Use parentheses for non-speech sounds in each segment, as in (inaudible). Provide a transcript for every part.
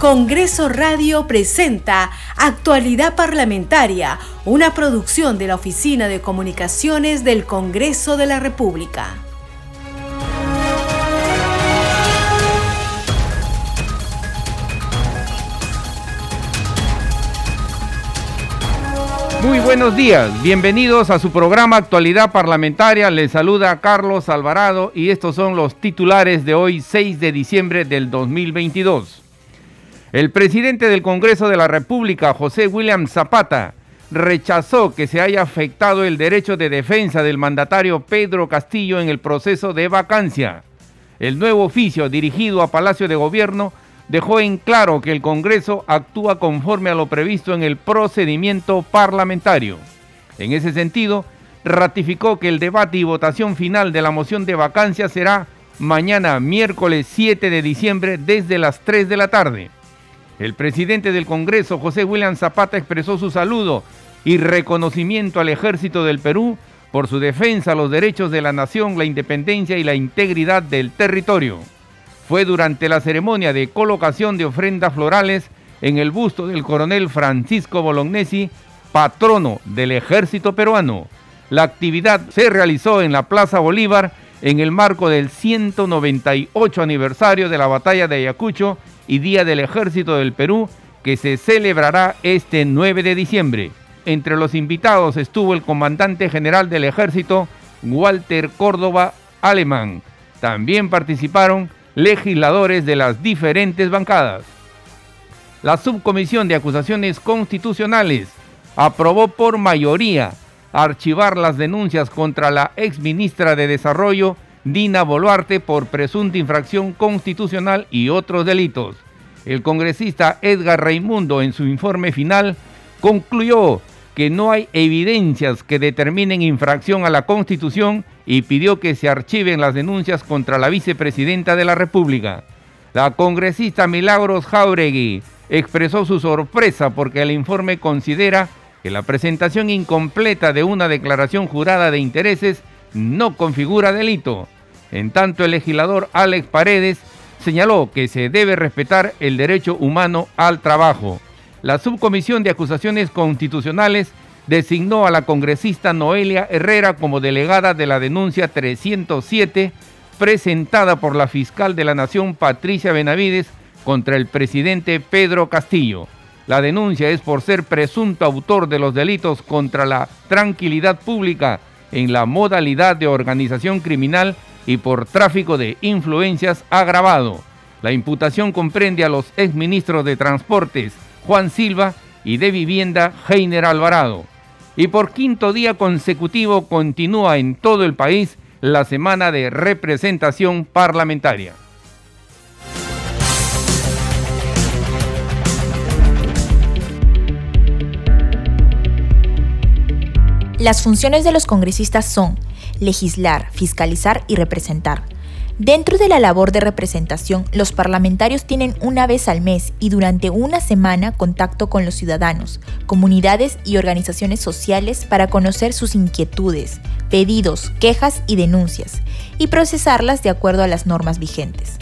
Congreso Radio presenta Actualidad Parlamentaria, una producción de la Oficina de Comunicaciones del Congreso de la República. Muy buenos días, bienvenidos a su programa Actualidad Parlamentaria. Les saluda Carlos Alvarado y estos son los titulares de hoy 6 de diciembre del 2022. El presidente del Congreso de la República, José William Zapata, rechazó que se haya afectado el derecho de defensa del mandatario Pedro Castillo en el proceso de vacancia. El nuevo oficio dirigido a Palacio de Gobierno dejó en claro que el Congreso actúa conforme a lo previsto en el procedimiento parlamentario. En ese sentido, ratificó que el debate y votación final de la moción de vacancia será mañana miércoles 7 de diciembre desde las 3 de la tarde. El presidente del Congreso, José William Zapata, expresó su saludo y reconocimiento al ejército del Perú por su defensa a los derechos de la nación, la independencia y la integridad del territorio. Fue durante la ceremonia de colocación de ofrendas florales en el busto del coronel Francisco Bolognesi, patrono del ejército peruano. La actividad se realizó en la Plaza Bolívar en el marco del 198 aniversario de la batalla de Ayacucho y Día del Ejército del Perú, que se celebrará este 9 de diciembre. Entre los invitados estuvo el comandante general del ejército, Walter Córdoba Alemán. También participaron legisladores de las diferentes bancadas. La Subcomisión de Acusaciones Constitucionales aprobó por mayoría archivar las denuncias contra la exministra de Desarrollo, Dina Boluarte, por presunta infracción constitucional y otros delitos. El congresista Edgar Raimundo, en su informe final, concluyó que no hay evidencias que determinen infracción a la Constitución y pidió que se archiven las denuncias contra la vicepresidenta de la República. La congresista Milagros Jauregui expresó su sorpresa porque el informe considera que la presentación incompleta de una declaración jurada de intereses no configura delito. En tanto, el legislador Alex Paredes señaló que se debe respetar el derecho humano al trabajo. La Subcomisión de Acusaciones Constitucionales designó a la congresista Noelia Herrera como delegada de la denuncia 307 presentada por la fiscal de la Nación Patricia Benavides contra el presidente Pedro Castillo. La denuncia es por ser presunto autor de los delitos contra la tranquilidad pública en la modalidad de organización criminal y por tráfico de influencias agravado. La imputación comprende a los exministros de Transportes Juan Silva y de Vivienda Heiner Alvarado. Y por quinto día consecutivo continúa en todo el país la semana de representación parlamentaria. Las funciones de los congresistas son legislar, fiscalizar y representar. Dentro de la labor de representación, los parlamentarios tienen una vez al mes y durante una semana contacto con los ciudadanos, comunidades y organizaciones sociales para conocer sus inquietudes, pedidos, quejas y denuncias, y procesarlas de acuerdo a las normas vigentes.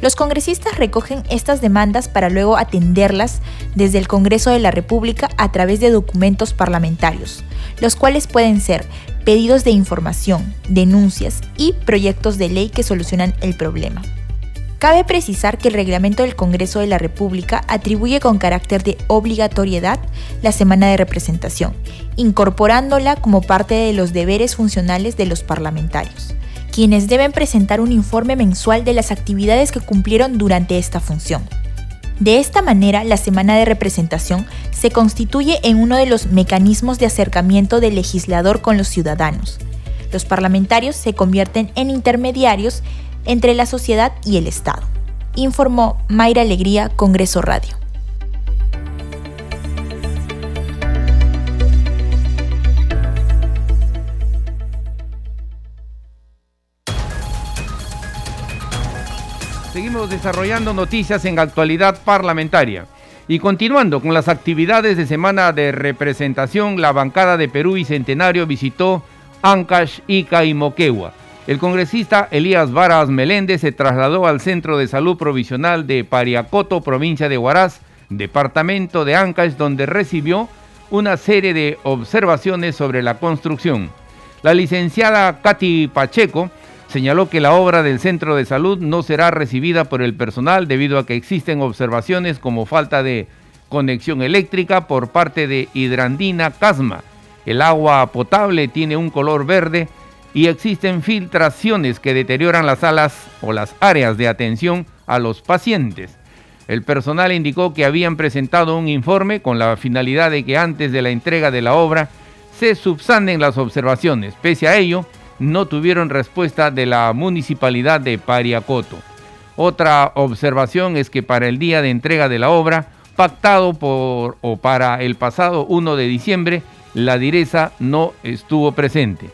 Los congresistas recogen estas demandas para luego atenderlas desde el Congreso de la República a través de documentos parlamentarios, los cuales pueden ser pedidos de información, denuncias y proyectos de ley que solucionan el problema. Cabe precisar que el reglamento del Congreso de la República atribuye con carácter de obligatoriedad la semana de representación, incorporándola como parte de los deberes funcionales de los parlamentarios quienes deben presentar un informe mensual de las actividades que cumplieron durante esta función. De esta manera, la semana de representación se constituye en uno de los mecanismos de acercamiento del legislador con los ciudadanos. Los parlamentarios se convierten en intermediarios entre la sociedad y el Estado, informó Mayra Alegría, Congreso Radio. Desarrollando noticias en actualidad parlamentaria. Y continuando con las actividades de semana de representación, la bancada de Perú y Centenario visitó Ancash, Ica y Moquegua. El congresista Elías Varas Meléndez se trasladó al Centro de Salud Provisional de Pariacoto, provincia de Huaraz, departamento de Ancash, donde recibió una serie de observaciones sobre la construcción. La licenciada Katy Pacheco señaló que la obra del centro de salud no será recibida por el personal debido a que existen observaciones como falta de conexión eléctrica por parte de Hidrandina Casma. El agua potable tiene un color verde y existen filtraciones que deterioran las salas o las áreas de atención a los pacientes. El personal indicó que habían presentado un informe con la finalidad de que antes de la entrega de la obra se subsanen las observaciones. Pese a ello, no tuvieron respuesta de la municipalidad de Pariacoto. Otra observación es que para el día de entrega de la obra, pactado por o para el pasado 1 de diciembre, la direza no estuvo presente.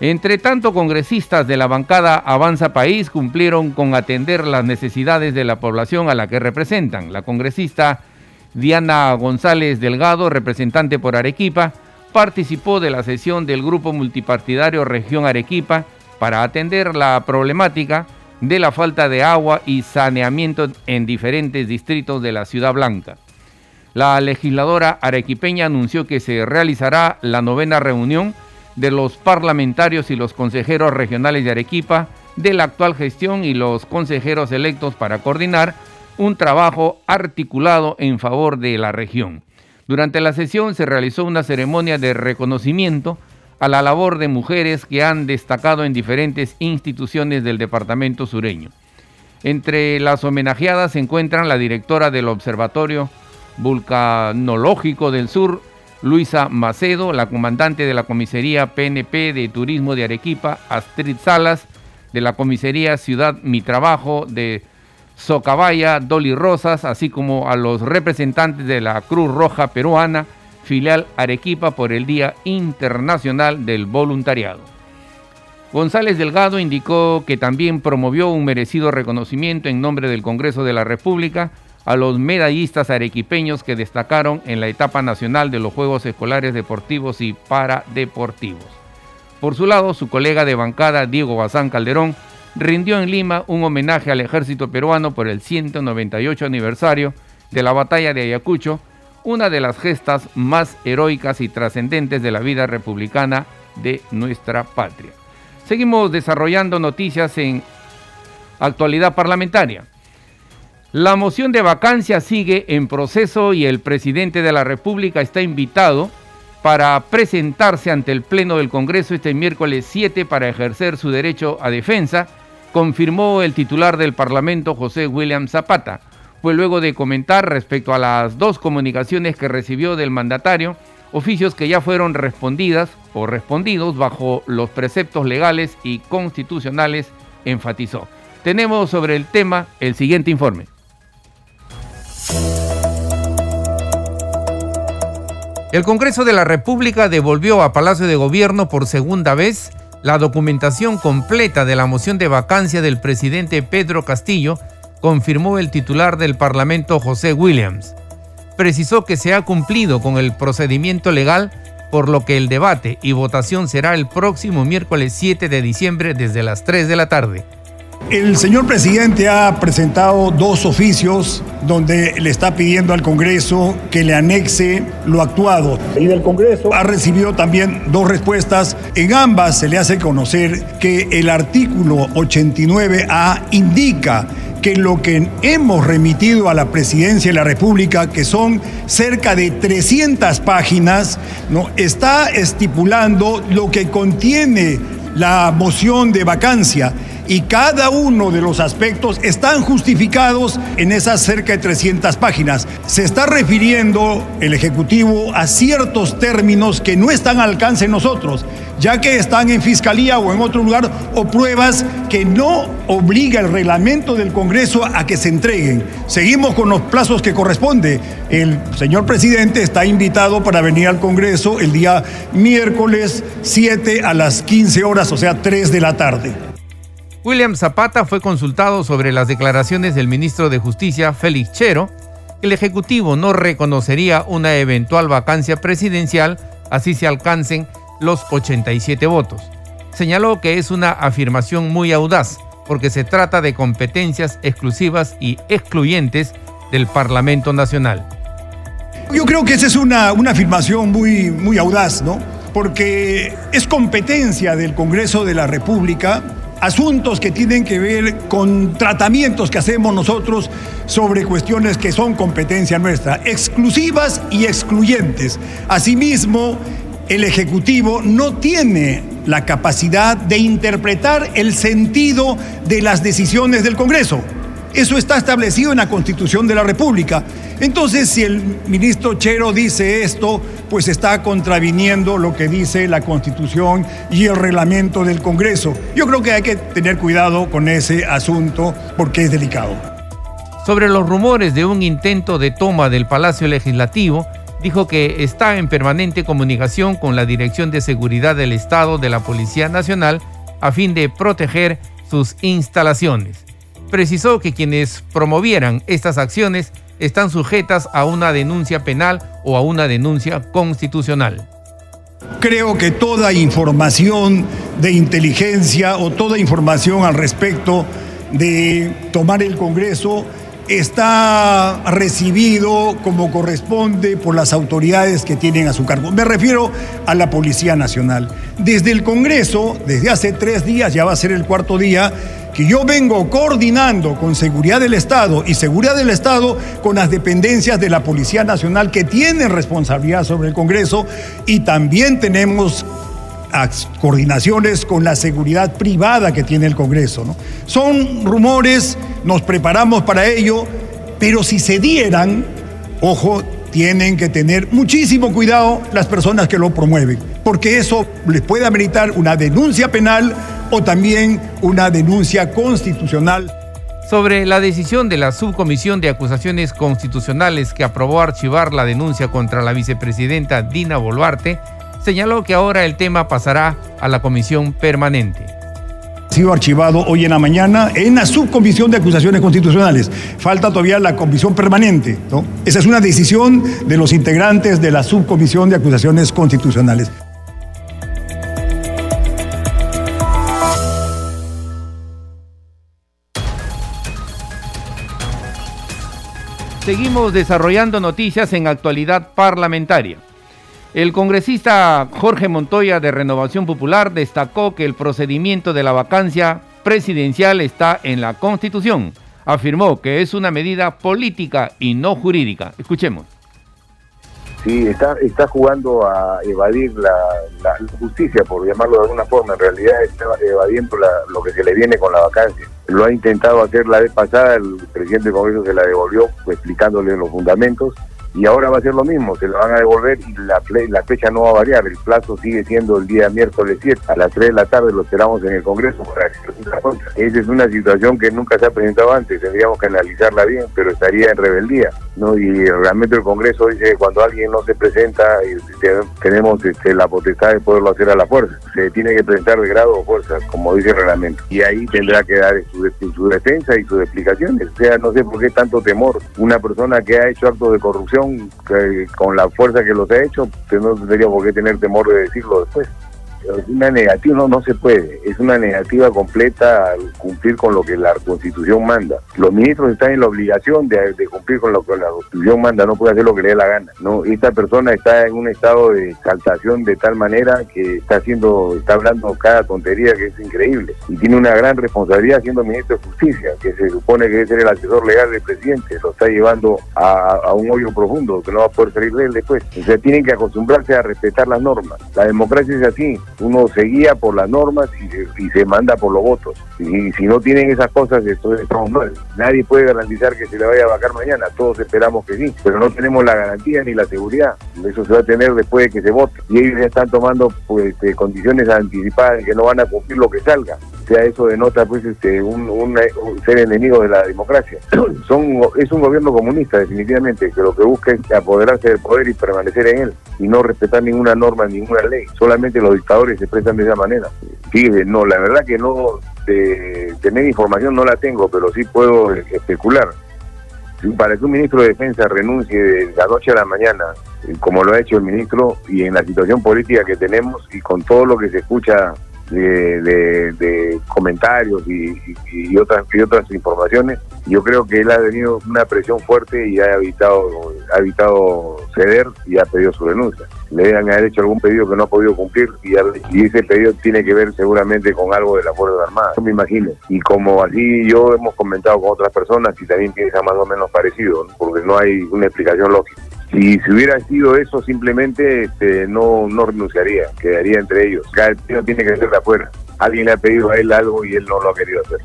Entre tanto, congresistas de la bancada Avanza País cumplieron con atender las necesidades de la población a la que representan. La congresista Diana González Delgado, representante por Arequipa, participó de la sesión del Grupo Multipartidario Región Arequipa para atender la problemática de la falta de agua y saneamiento en diferentes distritos de la Ciudad Blanca. La legisladora arequipeña anunció que se realizará la novena reunión de los parlamentarios y los consejeros regionales de Arequipa de la actual gestión y los consejeros electos para coordinar un trabajo articulado en favor de la región. Durante la sesión se realizó una ceremonia de reconocimiento a la labor de mujeres que han destacado en diferentes instituciones del departamento sureño. Entre las homenajeadas se encuentran la directora del Observatorio Vulcanológico del Sur, Luisa Macedo, la comandante de la Comisaría PNP de Turismo de Arequipa, Astrid Salas, de la Comisaría Ciudad Mi Trabajo de Socabaya, Dolly Rosas, así como a los representantes de la Cruz Roja Peruana, filial Arequipa por el Día Internacional del Voluntariado. González Delgado indicó que también promovió un merecido reconocimiento en nombre del Congreso de la República a los medallistas arequipeños que destacaron en la etapa nacional de los Juegos Escolares Deportivos y Paradeportivos. Por su lado, su colega de bancada, Diego Bazán Calderón, rindió en Lima un homenaje al ejército peruano por el 198 aniversario de la batalla de Ayacucho, una de las gestas más heroicas y trascendentes de la vida republicana de nuestra patria. Seguimos desarrollando noticias en actualidad parlamentaria. La moción de vacancia sigue en proceso y el presidente de la República está invitado para presentarse ante el Pleno del Congreso este miércoles 7 para ejercer su derecho a defensa, confirmó el titular del Parlamento José William Zapata. Fue luego de comentar respecto a las dos comunicaciones que recibió del mandatario, oficios que ya fueron respondidas o respondidos bajo los preceptos legales y constitucionales, enfatizó. Tenemos sobre el tema el siguiente informe. El Congreso de la República devolvió a Palacio de Gobierno por segunda vez la documentación completa de la moción de vacancia del presidente Pedro Castillo, confirmó el titular del Parlamento José Williams. Precisó que se ha cumplido con el procedimiento legal, por lo que el debate y votación será el próximo miércoles 7 de diciembre desde las 3 de la tarde. El señor presidente ha presentado dos oficios donde le está pidiendo al Congreso que le anexe lo actuado. Y del Congreso ha recibido también dos respuestas. En ambas se le hace conocer que el artículo 89A indica que lo que hemos remitido a la presidencia de la República, que son cerca de 300 páginas, ¿no? está estipulando lo que contiene la moción de vacancia y cada uno de los aspectos están justificados en esas cerca de 300 páginas. Se está refiriendo el Ejecutivo a ciertos términos que no están al alcance de nosotros, ya que están en Fiscalía o en otro lugar, o pruebas que no obliga el reglamento del Congreso a que se entreguen. Seguimos con los plazos que corresponde. El señor presidente está invitado para venir al Congreso el día miércoles 7 a las 15 horas, o sea, 3 de la tarde. William Zapata fue consultado sobre las declaraciones del ministro de Justicia, Félix Chero, que el Ejecutivo no reconocería una eventual vacancia presidencial, así se alcancen los 87 votos. señaló que es una afirmación muy audaz porque se trata de competencias exclusivas y excluyentes del Parlamento Nacional. Yo creo que esa es una, una afirmación muy, muy audaz, ¿no? Porque es competencia del Congreso de la República asuntos que tienen que ver con tratamientos que hacemos nosotros sobre cuestiones que son competencia nuestra, exclusivas y excluyentes. Asimismo, el Ejecutivo no tiene la capacidad de interpretar el sentido de las decisiones del Congreso. Eso está establecido en la Constitución de la República. Entonces, si el ministro Chero dice esto, pues está contraviniendo lo que dice la Constitución y el reglamento del Congreso. Yo creo que hay que tener cuidado con ese asunto porque es delicado. Sobre los rumores de un intento de toma del Palacio Legislativo, dijo que está en permanente comunicación con la Dirección de Seguridad del Estado de la Policía Nacional a fin de proteger sus instalaciones precisó que quienes promovieran estas acciones están sujetas a una denuncia penal o a una denuncia constitucional. Creo que toda información de inteligencia o toda información al respecto de tomar el Congreso está recibido como corresponde por las autoridades que tienen a su cargo. Me refiero a la Policía Nacional. Desde el Congreso, desde hace tres días, ya va a ser el cuarto día, que yo vengo coordinando con Seguridad del Estado y Seguridad del Estado con las dependencias de la Policía Nacional que tienen responsabilidad sobre el Congreso y también tenemos coordinaciones con la seguridad privada que tiene el Congreso. ¿no? Son rumores, nos preparamos para ello, pero si se dieran, ojo, tienen que tener muchísimo cuidado las personas que lo promueven, porque eso les puede ameritar una denuncia penal o también una denuncia constitucional. Sobre la decisión de la Subcomisión de Acusaciones Constitucionales que aprobó archivar la denuncia contra la vicepresidenta Dina Boluarte, señaló que ahora el tema pasará a la comisión permanente Ha sido archivado hoy en la mañana en la subcomisión de acusaciones constitucionales. Falta todavía la comisión permanente. ¿no? Esa es una decisión de los integrantes de la subcomisión de acusaciones constitucionales. Seguimos desarrollando noticias en actualidad parlamentaria. El congresista Jorge Montoya de Renovación Popular destacó que el procedimiento de la vacancia presidencial está en la Constitución. Afirmó que es una medida política y no jurídica. Escuchemos. Sí, está, está jugando a evadir la, justicia, por llamarlo de alguna forma. En realidad está evadiendo lo que se le viene con la vacancia lo ha intentado hacer la vez pasada, el presidente del Congreso se la devolvió explicándole los fundamentos y ahora va a ser lo mismo, se lo van a devolver y la, fecha no va a variar, el plazo sigue siendo el día miércoles 7, a las 3 de la tarde lo esperamos en el Congreso para contra. Esa es una situación que nunca se ha presentado antes, tendríamos que analizarla bien, pero estaría en rebeldía, ¿no? Y realmente el Congreso dice que cuando alguien no se presenta, tenemos este, la potestad de poderlo hacer a la fuerza, se tiene que presentar de grado o fuerza, como dice el reglamento, y ahí tendrá que dar su, su defensa y sus explicaciones, o sea, no sé por qué tanto temor, una persona que ha hecho actos de corrupción con la fuerza que los ha hecho, que no tendría por qué tener temor de decirlo después. es una negativa, no, no se puede, es una negativa completa al cumplir con lo que la Constitución manda. Los ministros están en la obligación de, cumplir con lo que la Constitución manda, no puede hacer lo que le dé la gana. No, esta persona está en un estado de exaltación de tal manera que está haciendo, está hablando cada tontería que es increíble y tiene una gran responsabilidad siendo ministro de Justicia, que se supone que debe ser el asesor legal del presidente, lo está llevando a, un hoyo profundo que no va a poder salir de él después. O sea, tienen que acostumbrarse a respetar las normas. La democracia es así, uno se guía por las normas y, se manda por los votos. Y, si no tienen esas cosas, entonces estamos mal. Nadie puede garantizar que se le vaya a vacar mañana, todos esperamos que sí, pero no tenemos la garantía ni la seguridad. Eso se va a tener después de que se vote. Y ellos ya están tomando pues, este, condiciones anticipadas que no van a cumplir lo que salga. O sea, eso denota pues este un, ser enemigo de la democracia. (clears throat) Son es un gobierno comunista definitivamente que lo que busca es apoderarse del poder y permanecer en él y no respetar ninguna norma, ninguna ley. Solamente los dictadores se expresan de esa manera. Fíjese, no, la verdad que no de tener información no la tengo, pero sí puedo especular. Para que un ministro de defensa renuncie de la noche a la mañana, como lo ha hecho el ministro, y en la situación política que tenemos y con todo lo que se escucha de, comentarios y, otras y otras informaciones. Yo creo que él ha tenido una presión fuerte y ha evitado, ha evitado ceder y ha pedido su denuncia. Le deben haber hecho algún pedido que no ha podido cumplir y, ese pedido tiene que ver seguramente con algo de la Fuerza Armada, me imagino. Y como así yo hemos comentado con otras personas y también piensa más o menos parecido, porque no hay una explicación lógica. Si, si hubiera sido eso, simplemente este, no, no renunciaría, quedaría entre ellos. Cada uno tiene que ser de afuera. Alguien le ha pedido a él algo y él no lo ha querido hacer.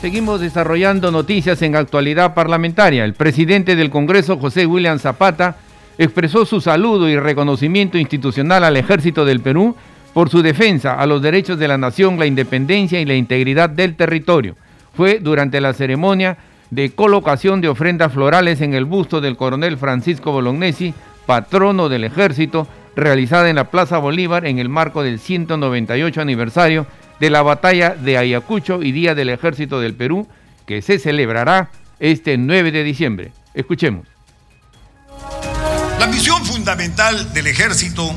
Seguimos desarrollando noticias en actualidad parlamentaria. El presidente del Congreso, José William Zapata, expresó su saludo y reconocimiento institucional al ejército del Perú por su defensa a los derechos de la nación, la independencia y la integridad del territorio. Fue durante la ceremonia de colocación de ofrendas florales en el busto del coronel Francisco Bolognesi, patrono del ejército, realizada en la Plaza Bolívar en el marco del 198 aniversario de la batalla de Ayacucho y Día del Ejército del Perú, que se celebrará este 9 de diciembre. Escuchemos. La misión fundamental del ejército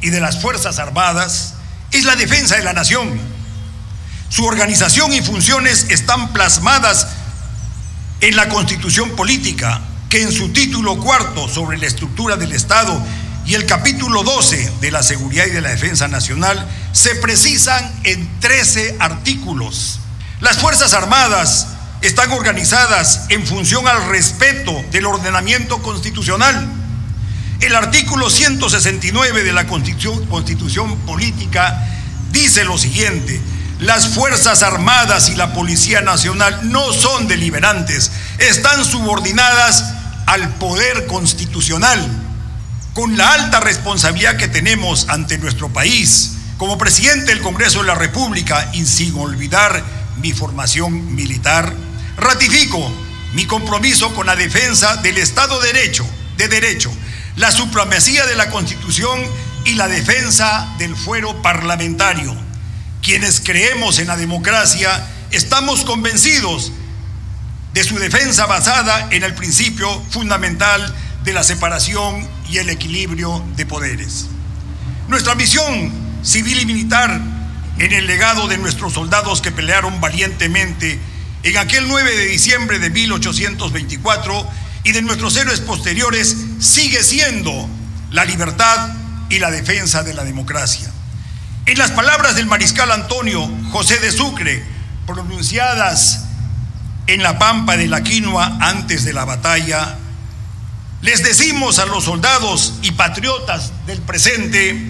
y de las Fuerzas Armadas es la defensa de la nación. Su organización y funciones están plasmadas en la constitución política, que en su título cuarto sobre la estructura del Estado y el capítulo 12 de la seguridad y de la defensa nacional se precisan en 13 artículos. Las Fuerzas Armadas están organizadas en función al respeto del ordenamiento constitucional. El artículo 169 de la constitución, constitución política dice lo siguiente, las Fuerzas Armadas y la Policía Nacional no son deliberantes, están subordinadas al poder constitucional. Con la alta responsabilidad que tenemos ante nuestro país, como presidente del Congreso de la República y sin olvidar mi formación militar, ratifico mi compromiso con la defensa del Estado de Derecho, de Derecho, la supremacía de la Constitución y la defensa del fuero parlamentario quienes creemos en la democracia estamos convencidos de su defensa basada en el principio fundamental de la separación y el equilibrio de poderes. Nuestra misión civil y militar en el legado de nuestros soldados que pelearon valientemente en aquel 9 de diciembre de 1824 y de nuestros héroes posteriores sigue siendo la libertad y la defensa de la democracia. En las palabras del mariscal Antonio José de Sucre, pronunciadas en la pampa de la quinoa antes de la batalla, les decimos a los soldados y patriotas del presente,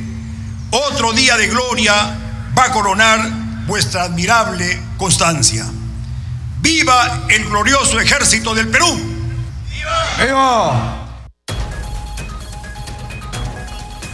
otro día de gloria va a coronar vuestra admirable constancia. ¡Viva el glorioso ejército del Perú! ¡Viva! ¡Viva!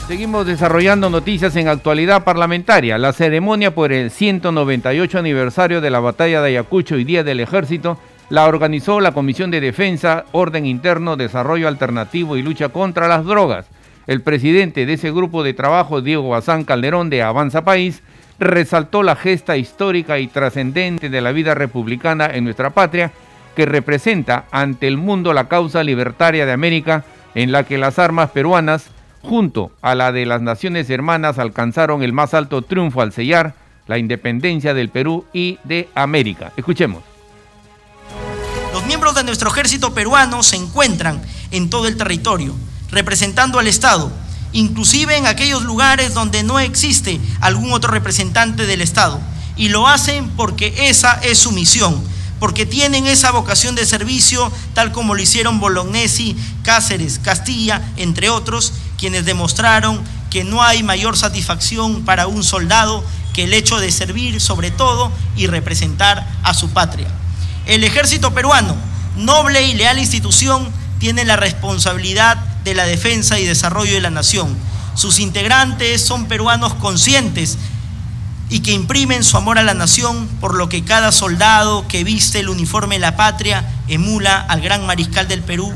Seguimos desarrollando noticias en actualidad parlamentaria. La ceremonia por el 198 aniversario de la batalla de Ayacucho y Día del Ejército la organizó la Comisión de Defensa, Orden Interno, Desarrollo Alternativo y Lucha contra las Drogas. El presidente de ese grupo de trabajo, Diego Bazán Calderón de Avanza País, resaltó la gesta histórica y trascendente de la vida republicana en nuestra patria, que representa ante el mundo la causa libertaria de América, en la que las armas peruanas junto a la de las naciones hermanas, alcanzaron el más alto triunfo al sellar la independencia del Perú y de América. Escuchemos. Los miembros de nuestro ejército peruano se encuentran en todo el territorio, representando al Estado, inclusive en aquellos lugares donde no existe algún otro representante del Estado. Y lo hacen porque esa es su misión, porque tienen esa vocación de servicio, tal como lo hicieron Bolognesi, Cáceres, Castilla, entre otros, quienes demostraron que no hay mayor satisfacción para un soldado que el hecho de servir sobre todo y representar a su patria. El ejército peruano, noble y leal institución, tiene la responsabilidad de la defensa y desarrollo de la nación. Sus integrantes son peruanos conscientes y que imprimen su amor a la nación, por lo que cada soldado que viste el uniforme de la patria emula al gran mariscal del Perú,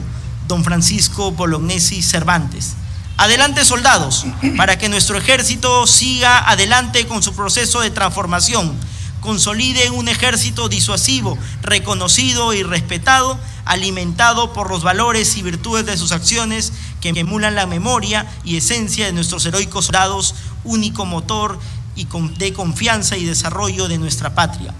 don Francisco Bolognesi Cervantes. Adelante soldados, para que nuestro ejército siga adelante con su proceso de transformación, consoliden un ejército disuasivo, reconocido y respetado, alimentado por los valores y virtudes de sus acciones que emulan la memoria y esencia de nuestros heroicos soldados, único motor y de confianza y desarrollo de nuestra patria.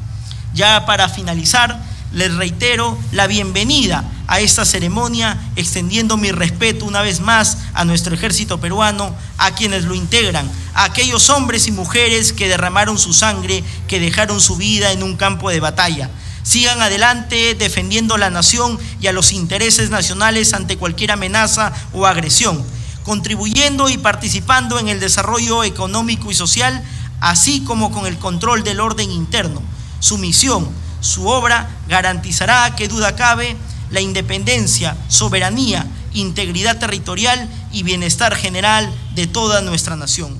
Ya para finalizar, les reitero la bienvenida a esta ceremonia, extendiendo mi respeto una vez más a nuestro ejército peruano, a quienes lo integran, a aquellos hombres y mujeres que derramaron su sangre, que dejaron su vida en un campo de batalla. Sigan adelante defendiendo la nación y a los intereses nacionales ante cualquier amenaza o agresión, contribuyendo y participando en el desarrollo económico y social, así como con el control del orden interno. Su misión, su obra garantizará, que duda cabe, la independencia, soberanía, integridad territorial y bienestar general de toda nuestra nación.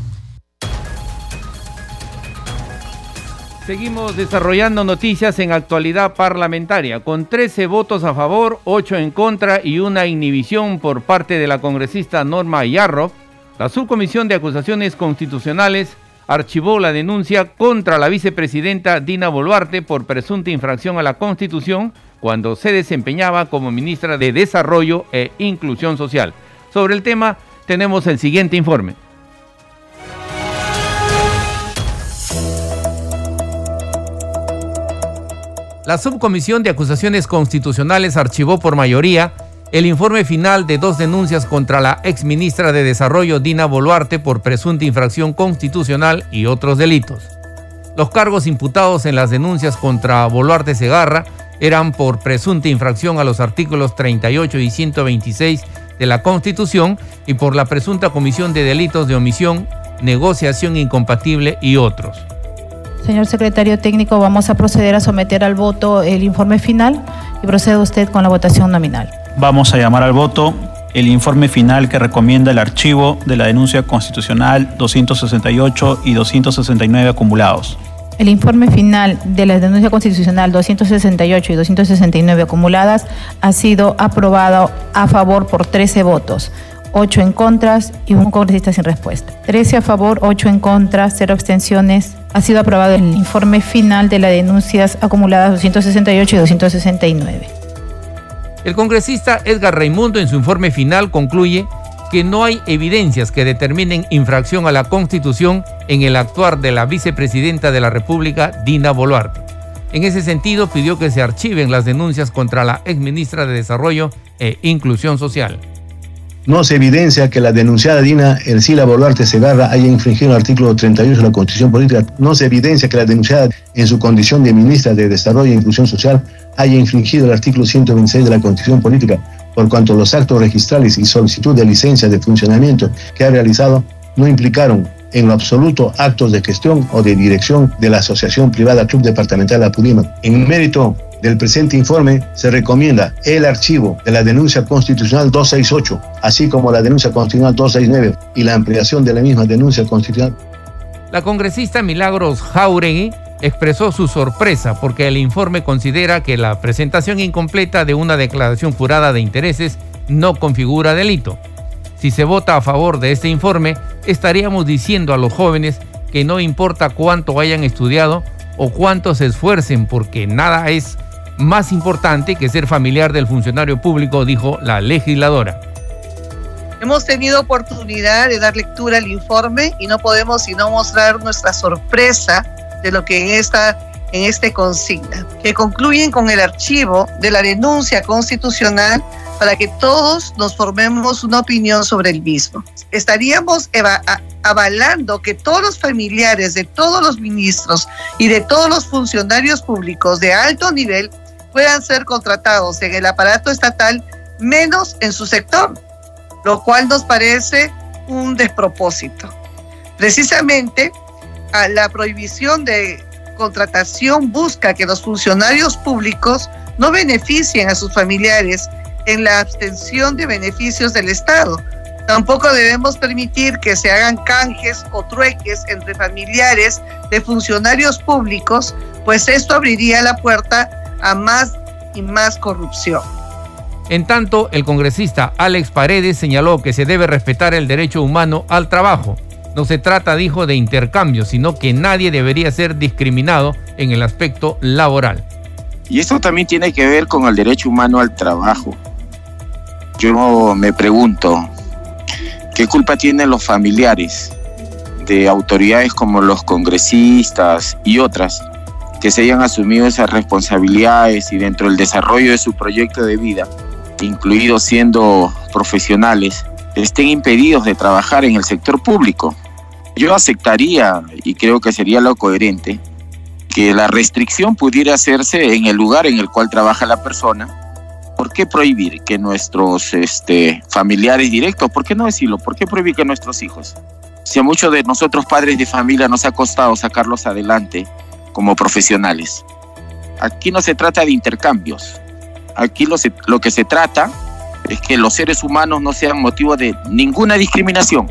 Seguimos desarrollando noticias en actualidad parlamentaria, con 13 votos a favor, 8 en contra y una inhibición por parte de la congresista Norma Yarrow, la Subcomisión de Acusaciones Constitucionales archivó la denuncia contra la vicepresidenta Dina Boluarte por presunta infracción a la Constitución cuando se desempeñaba como ministra de Desarrollo e Inclusión Social. Sobre el tema tenemos el siguiente informe. La Subcomisión de Acusaciones Constitucionales archivó por mayoría el informe final de dos denuncias contra la exministra de Desarrollo Dina Boluarte por presunta infracción constitucional y otros delitos. Los cargos imputados en las denuncias contra Boluarte Segarra eran por presunta infracción a los artículos 38 y 126 de la Constitución y por la presunta comisión de delitos de omisión, negociación incompatible y otros. Señor secretario técnico, vamos a proceder a someter al voto el informe final y procede usted con la votación nominal vamos a llamar al voto el informe final que recomienda el archivo de la denuncia constitucional 268 y 269 acumulados. El informe final de la denuncia constitucional 268 y 269 acumuladas ha sido aprobado a favor por 13 votos, 8 en contra y un congresista sin respuesta. 13 a favor, 8 en contra, 0 abstenciones. Ha sido aprobado el informe final de las denuncias acumuladas 268 y 269. El congresista Edgar Raimundo en su informe final concluye que no hay evidencias que determinen infracción a la Constitución en el actuar de la vicepresidenta de la República, Dina Boluarte. En ese sentido, pidió que se archiven las denuncias contra la exministra de Desarrollo e Inclusión Social. No se evidencia que la denunciada Dina Elcila Boluarte Segarra haya infringido el artículo 38 de la Constitución Política. No se evidencia que la denunciada, en su condición de ministra de Desarrollo e Inclusión Social, haya infringido el artículo 126 de la Constitución Política, por cuanto los actos registrales y solicitud de licencia de funcionamiento que ha realizado no implicaron en lo absoluto actos de gestión o de dirección de la Asociación Privada Club Departamental Apurímac. En mérito del presente informe se recomienda el archivo de la denuncia constitucional 268, así como la denuncia constitucional 269 y la ampliación de la misma denuncia constitucional. La congresista Milagros Jauregui expresó su sorpresa porque el informe considera que la presentación incompleta de una declaración jurada de intereses no configura delito. Si se vota a favor de este informe, estaríamos diciendo a los jóvenes que no importa cuánto hayan estudiado o cuánto se esfuercen, porque nada es más importante que ser familiar del funcionario público, dijo la legisladora. Hemos tenido oportunidad de dar lectura al informe y no podemos sino mostrar nuestra sorpresa de lo que en esta en este consigna, que concluyen con el archivo de la denuncia constitucional para que todos nos formemos una opinión sobre el mismo. Estaríamos avalando que todos los familiares de todos los ministros y de todos los funcionarios públicos de alto nivel puedan ser contratados en el aparato estatal menos en su sector, lo cual nos parece un despropósito. Precisamente la prohibición de contratación busca que los funcionarios públicos no beneficien a sus familiares en la abstención de beneficios del Estado. Tampoco debemos permitir que se hagan canjes o trueques entre familiares de funcionarios públicos, pues esto abriría la puerta a más y más corrupción. En tanto, el congresista Alex Paredes señaló que se debe respetar el derecho humano al trabajo No se trata, dijo, de intercambio, sino que nadie debería ser discriminado en el aspecto laboral. Y esto también tiene que ver con el derecho humano al trabajo. Yo me pregunto, ¿qué culpa tienen los familiares de autoridades como los congresistas y otras que se hayan asumido esas responsabilidades y dentro del desarrollo de su proyecto de vida, incluidos siendo profesionales, estén impedidos de trabajar en el sector público? Yo aceptaría, y creo que sería lo coherente, que la restricción pudiera hacerse en el lugar en el cual trabaja la persona. ¿Por qué prohibir que nuestros este, familiares directos, por qué no decirlo, por qué prohibir que nuestros hijos? Si a muchos de nosotros padres de familia nos ha costado sacarlos adelante como profesionales. Aquí no se trata de intercambios. Aquí lo, lo que se trata es que los seres humanos no sean motivo de ninguna discriminación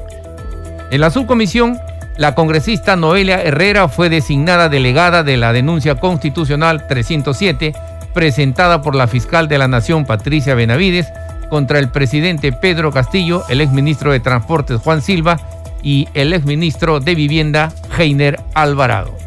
en la subcomisión, la congresista Noelia Herrera fue designada delegada de la denuncia constitucional 307 presentada por la fiscal de la Nación Patricia Benavides contra el presidente Pedro Castillo, el exministro de Transportes Juan Silva y el exministro de Vivienda Heiner Alvarado.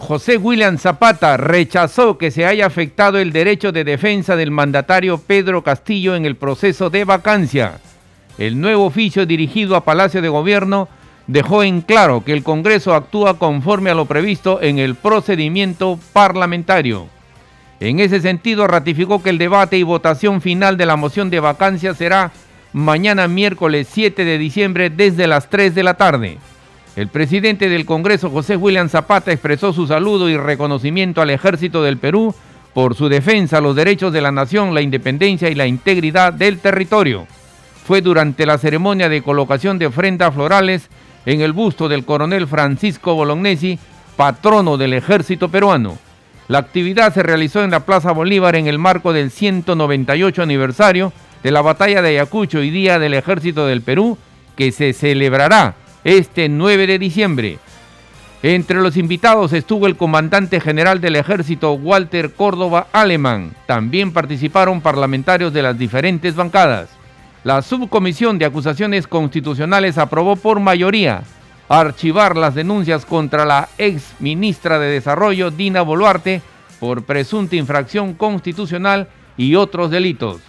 José William Zapata, rechazó que se haya afectado el derecho de defensa del mandatario Pedro Castillo en el proceso de vacancia. El nuevo oficio dirigido a Palacio de Gobierno dejó en claro que el Congreso actúa conforme a lo previsto en el procedimiento parlamentario. En ese sentido, ratificó que el debate y votación final de la moción de vacancia será mañana miércoles 7 de diciembre desde las 3 de la tarde. El presidente del Congreso, José William Zapata, expresó su saludo y reconocimiento al ejército del Perú por su defensa a los derechos de la nación, la independencia y la integridad del territorio. Fue durante la ceremonia de colocación de ofrendas florales en el busto del coronel Francisco Bolognesi, patrono del ejército peruano. La actividad se realizó en la Plaza Bolívar en el marco del 198 aniversario de la batalla de Ayacucho y Día del Ejército del Perú, que se celebrará este 9 de diciembre. Entre los invitados estuvo el comandante general del ejército Walter Córdoba Alemán. También participaron parlamentarios de las diferentes bancadas. La subcomisión de acusaciones constitucionales aprobó por mayoría archivar las denuncias contra la ex ministra de Desarrollo Dina Boluarte por presunta infracción constitucional y otros delitos.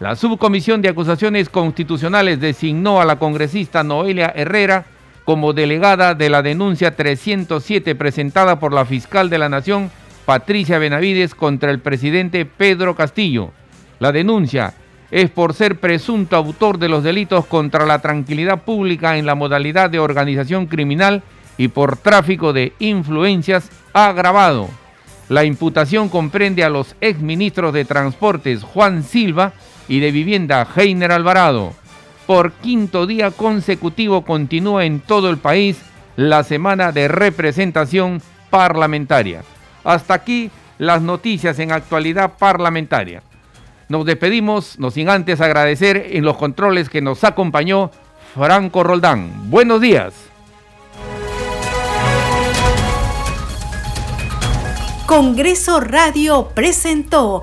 La subcomisión de acusaciones constitucionales designó a la congresista Noelia Herrera como delegada de la denuncia 307 presentada por la fiscal de la Nación, Patricia Benavides, contra el presidente Pedro Castillo. La denuncia es por ser presunto autor de los delitos contra la tranquilidad pública en la modalidad de organización criminal y por tráfico de influencias agravado. La imputación comprende a los exministros de Transportes Juan Silva y de Vivienda Heiner Alvarado. Por quinto día consecutivo continúa en todo el país la semana de representación parlamentaria. Hasta aquí las noticias en actualidad parlamentaria. Nos despedimos, no sin antes agradecer en los controles que nos acompañó Franco Roldán. Buenos días. Congreso Radio presentó